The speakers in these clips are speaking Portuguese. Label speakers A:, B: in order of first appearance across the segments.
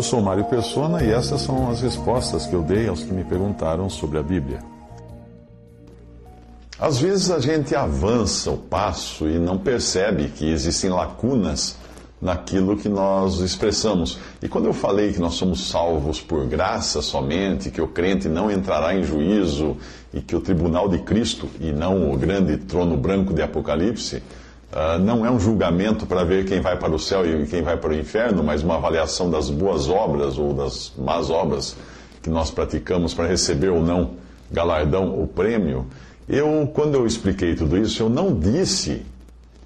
A: Eu sou Mário Persona e essas são as respostas que eu dei aos que me perguntaram sobre a Bíblia. Às vezes a gente avança o passo e não percebe que existem lacunas naquilo que nós expressamos. E quando eu falei que nós somos salvos por graça somente, que o crente não entrará em juízo e que o tribunal de Cristo e não o grande trono branco de Apocalipse uh, não é um julgamento para ver quem vai para o céu e quem vai para o inferno, mas uma avaliação das boas obras ou das más obras que nós praticamos para receber ou não galardão ou prêmio. Eu, quando eu expliquei tudo isso, eu não disse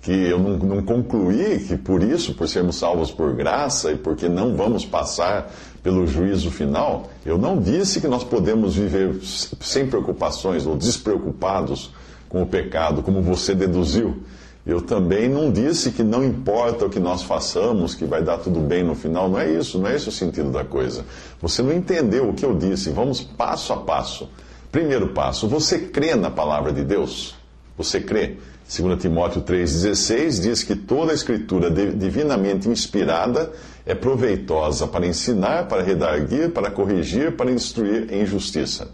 A: que eu não, não, concluí que por isso, por sermos salvos por graça e porque não vamos passar pelo juízo final, eu não disse que nós podemos viver sem preocupações ou despreocupados com o pecado, como você deduziu. Eu também não disse que não importa o que nós façamos, que vai dar tudo bem no final. Não é isso, não é esse o sentido da coisa. Você não entendeu o que eu disse. Vamos passo a passo. Primeiro passo: você crê na palavra de Deus? Você crê? 2 Timóteo 3,16 diz que toda a escritura divinamente inspirada é proveitosa para ensinar, para redarguir, para corrigir, para instruir em justiça.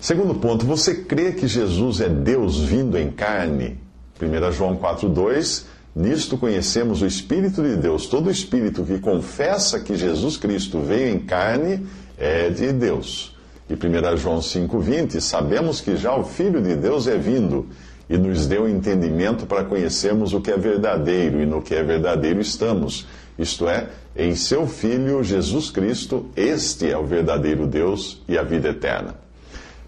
A: Segundo ponto, você crê que Jesus é Deus vindo em carne? 1 João 4,2 Nisto conhecemos o Espírito de Deus. Todo espírito que confessa que Jesus Cristo veio em carne é de Deus. E 1 João 5,20 Sabemos que já o Filho de Deus é vindo e nos deu entendimento para conhecermos o que é verdadeiro e no que é verdadeiro estamos, isto é, em seu Filho Jesus Cristo, este é o verdadeiro Deus e a vida eterna.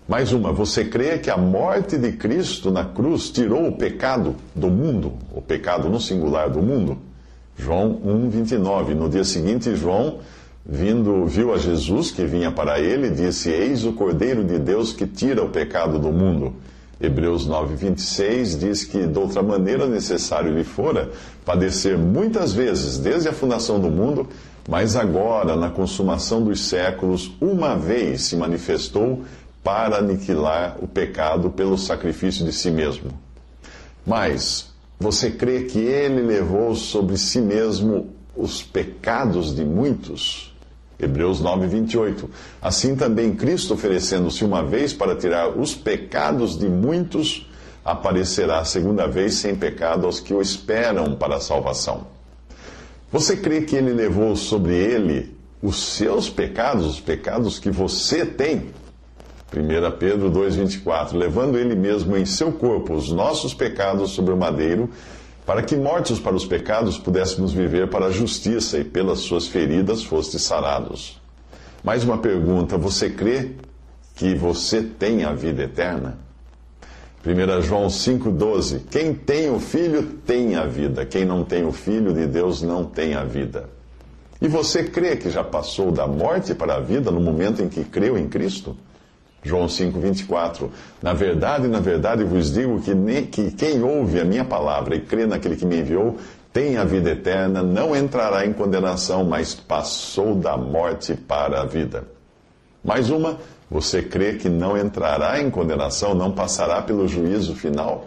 A: Mais uma, você crê que a morte de Cristo na cruz tirou o pecado do mundo, o pecado no singular do mundo? João 1,29. No dia seguinte, João, vindo, viu a Jesus que vinha para ele, disse: Eis o Cordeiro de Deus que tira o pecado do mundo. Hebreus 9, 26 diz que, de outra maneira, necessário lhe fora padecer muitas vezes, desde a fundação do mundo, mas agora, na consumação dos séculos, uma vez se manifestou para aniquilar o pecado pelo sacrifício de si mesmo. Mas, você crê que ele levou sobre si mesmo os pecados de muitos? Hebreus 9, 28. Assim também Cristo, oferecendo-se uma vez para tirar os pecados de muitos, aparecerá a segunda vez sem pecado aos que o esperam para a salvação. Você crê que ele levou sobre ele os seus pecados, os pecados que você tem? 1 Pedro 2,24. Levando ele mesmo em seu corpo os nossos pecados sobre o madeiro para que, mortos para os pecados, pudéssemos viver para a justiça e pelas suas feridas fostes sarados. Mais uma pergunta: você crê que você tem a vida eterna? 1 João 5,12: Quem tem o Filho tem a vida, quem não tem o Filho de Deus não tem a vida. E você crê que já passou da morte para a vida no momento em que creu em Cristo? João 5, 24. Na verdade, na verdade vos digo que, nem, que quem ouve a minha palavra e crê naquele que me enviou tem a vida eterna, não entrará em condenação, mas passou da morte para a vida. Mais uma, você crê que não entrará em condenação, não passará pelo juízo final?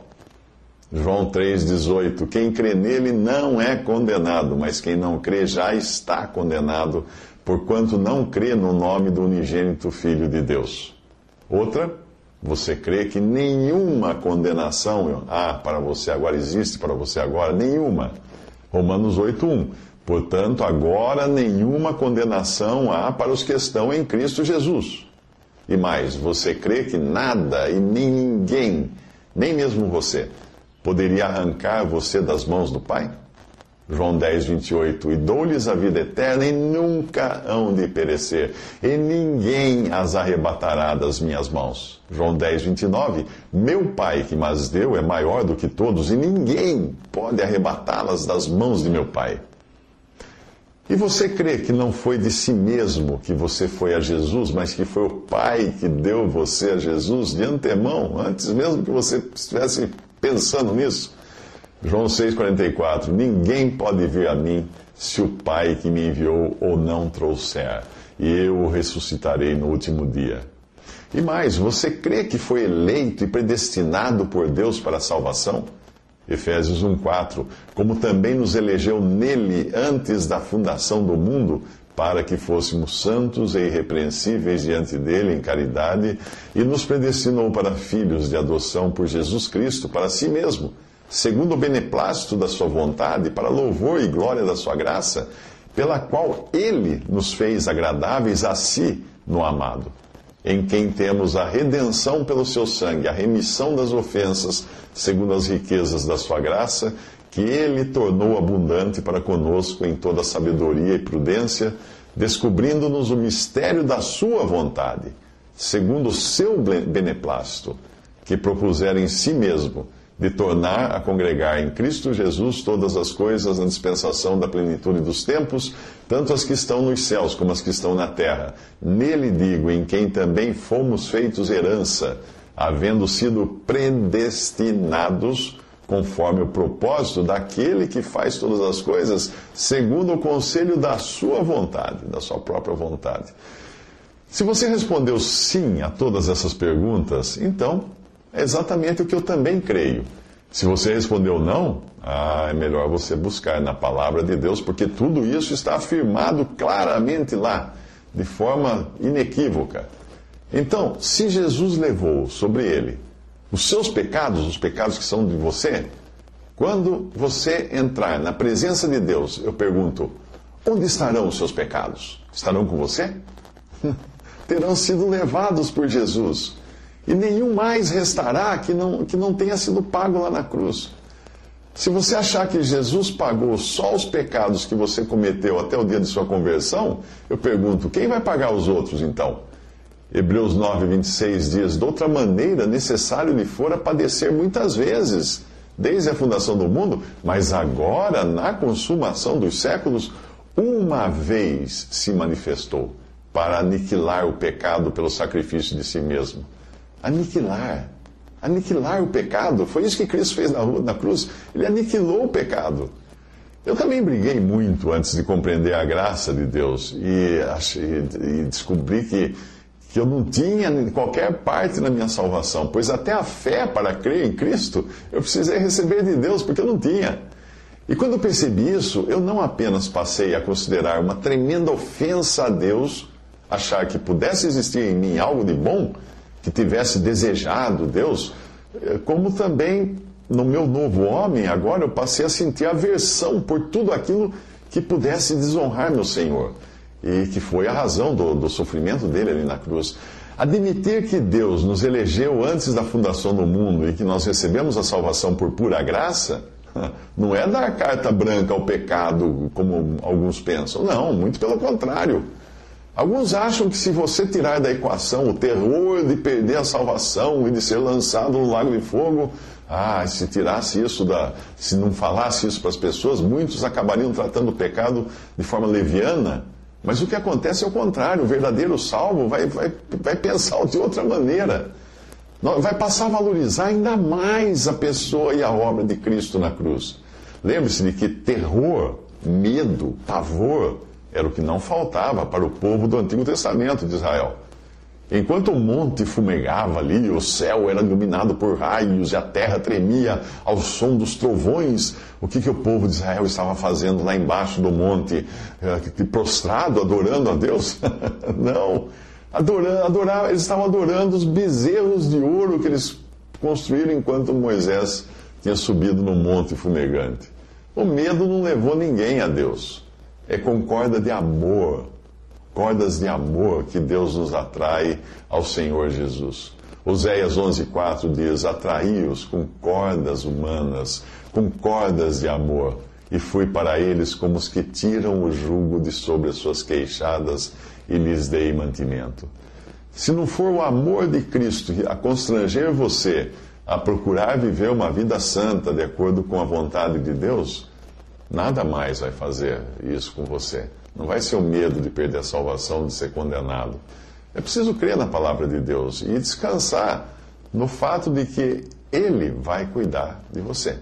A: João 3,18: Quem crê nele não é condenado, mas quem não crê já está condenado, porquanto não crê no nome do unigênito Filho de Deus. Outra, você crê que nenhuma condenação há para você agora, existe para você agora? Nenhuma. Romanos 8.1. Portanto, agora nenhuma condenação há para os que estão em Cristo Jesus. E mais, você crê que nada e nem ninguém, nem mesmo você, poderia arrancar você das mãos do Pai? João 10, 28. E dou-lhes a vida eterna e nunca hão de perecer, e ninguém as arrebatará das minhas mãos. João 10, 29. Meu Pai que mas deu é maior do que todos, e ninguém pode arrebatá-las das mãos de meu Pai. E você crê que não foi de si mesmo que você foi a Jesus, mas que foi o Pai que deu você a Jesus de antemão, antes mesmo que você estivesse pensando nisso? João 6,44: Ninguém pode vir a mim se o Pai que me enviou ou não trouxer, e eu o ressuscitarei no último dia. E mais, você crê que foi eleito e predestinado por Deus para a salvação? Efésios 1:4, como também nos elegeu nele antes da fundação do mundo, para que fôssemos santos e irrepreensíveis diante dele em caridade, e nos predestinou para filhos de adoção por Jesus Cristo para si mesmo, segundo o beneplácito da sua vontade, para louvor e glória da sua graça, pela qual ele nos fez agradáveis a si no amado em quem temos a redenção pelo seu sangue, a remissão das ofensas, segundo as riquezas da sua graça, que ele tornou abundante para conosco em toda sabedoria e prudência, descobrindo-nos o mistério da sua vontade, segundo o seu beneplácito, que propusera em si mesmo de tornar a congregar em Cristo Jesus todas as coisas na dispensação da plenitude dos tempos, tanto as que estão nos céus como as que estão na terra. Nele digo, em quem também fomos feitos herança, havendo sido predestinados conforme o propósito daquele que faz todas as coisas, segundo o conselho da sua vontade, da sua própria vontade. Se você respondeu sim a todas essas perguntas, então é exatamente o que eu também creio. Se você respondeu não, ah, é melhor você buscar na palavra de Deus, porque tudo isso está afirmado claramente lá, de forma inequívoca. Então, se Jesus levou sobre ele os seus pecados, os pecados que são de você, quando você entrar na presença de Deus, eu pergunto: onde estarão os seus pecados? Estarão com você? Terão sido levados por Jesus e nenhum mais restará que não, que não tenha sido pago lá na cruz. Se você achar que Jesus pagou só os pecados que você cometeu até o dia de sua conversão, eu pergunto: quem vai pagar os outros então? Hebreus 9, 26 diz: De outra maneira, necessário lhe fora padecer muitas vezes, desde a fundação do mundo, mas agora, na consumação dos séculos, uma vez se manifestou para aniquilar o pecado pelo sacrifício de si mesmo aniquilar. Aniquilar o pecado. Foi isso que Cristo fez na, na cruz. Ele aniquilou o pecado. Eu também briguei muito antes de compreender a graça de Deus e, achei, e descobri que, que eu não tinha qualquer parte na minha salvação, pois até a fé para crer em Cristo eu precisei receber de Deus, porque eu não tinha. E quando eu percebi isso, eu não apenas passei a considerar uma tremenda ofensa a Deus achar que pudesse existir em mim algo de bom, que tivesse desejado Deus, eh, como também no meu novo homem, agora eu passei a sentir aversão por tudo aquilo que pudesse desonrar meu Senhor. E que foi a razão do, do sofrimento dele ali na cruz. Admitir que Deus nos elegeu antes da fundação do mundo e que nós recebemos a salvação por pura graça, não é dar carta branca ao pecado, como alguns pensam. Não, muito pelo contrário. Alguns acham que se você tirar da equação o terror de perder a salvação e de ser lançado no lago de fogo, ah, se tirasse isso da. se não falasse isso para as pessoas, muitos acabariam tratando o pecado de forma leviana. Mas o que acontece é o contrário, o verdadeiro salvo vai, vai, vai pensar de outra maneira. Vai passar a valorizar ainda mais a pessoa e a obra de Cristo na cruz. Lembre-se de que terror, medo, pavor, era o que não faltava para o povo do Antigo Testamento de Israel. Enquanto o monte fumegava ali, o céu era iluminado por raios e a terra tremia ao som dos trovões, o que, que o povo de Israel estava fazendo lá embaixo do monte, eh, prostrado, adorando a Deus? Não. Adorando, adorar, eles estavam adorando os bezerros de ouro que eles construíram enquanto Moisés tinha subido no monte fumegante. O medo não levou ninguém a Deus é com corda de amor, cordas de amor que Deus nos atrai ao Senhor Jesus. Oséias 11,4 diz: Atraí-os com cordas humanas, com cordas de amor, e fui para eles como os que tiram o jugo de sobre as suas queixadas e lhes dei mantimento. Se não for o amor de Cristo a constranger você a procurar viver uma vida santa de acordo com a vontade de Deus, nada mais vai fazer isso com você. Não vai ser o medo de perder a salvação, de ser condenado. É preciso crer na palavra de Deus e descansar no fato de que Ele vai cuidar de você.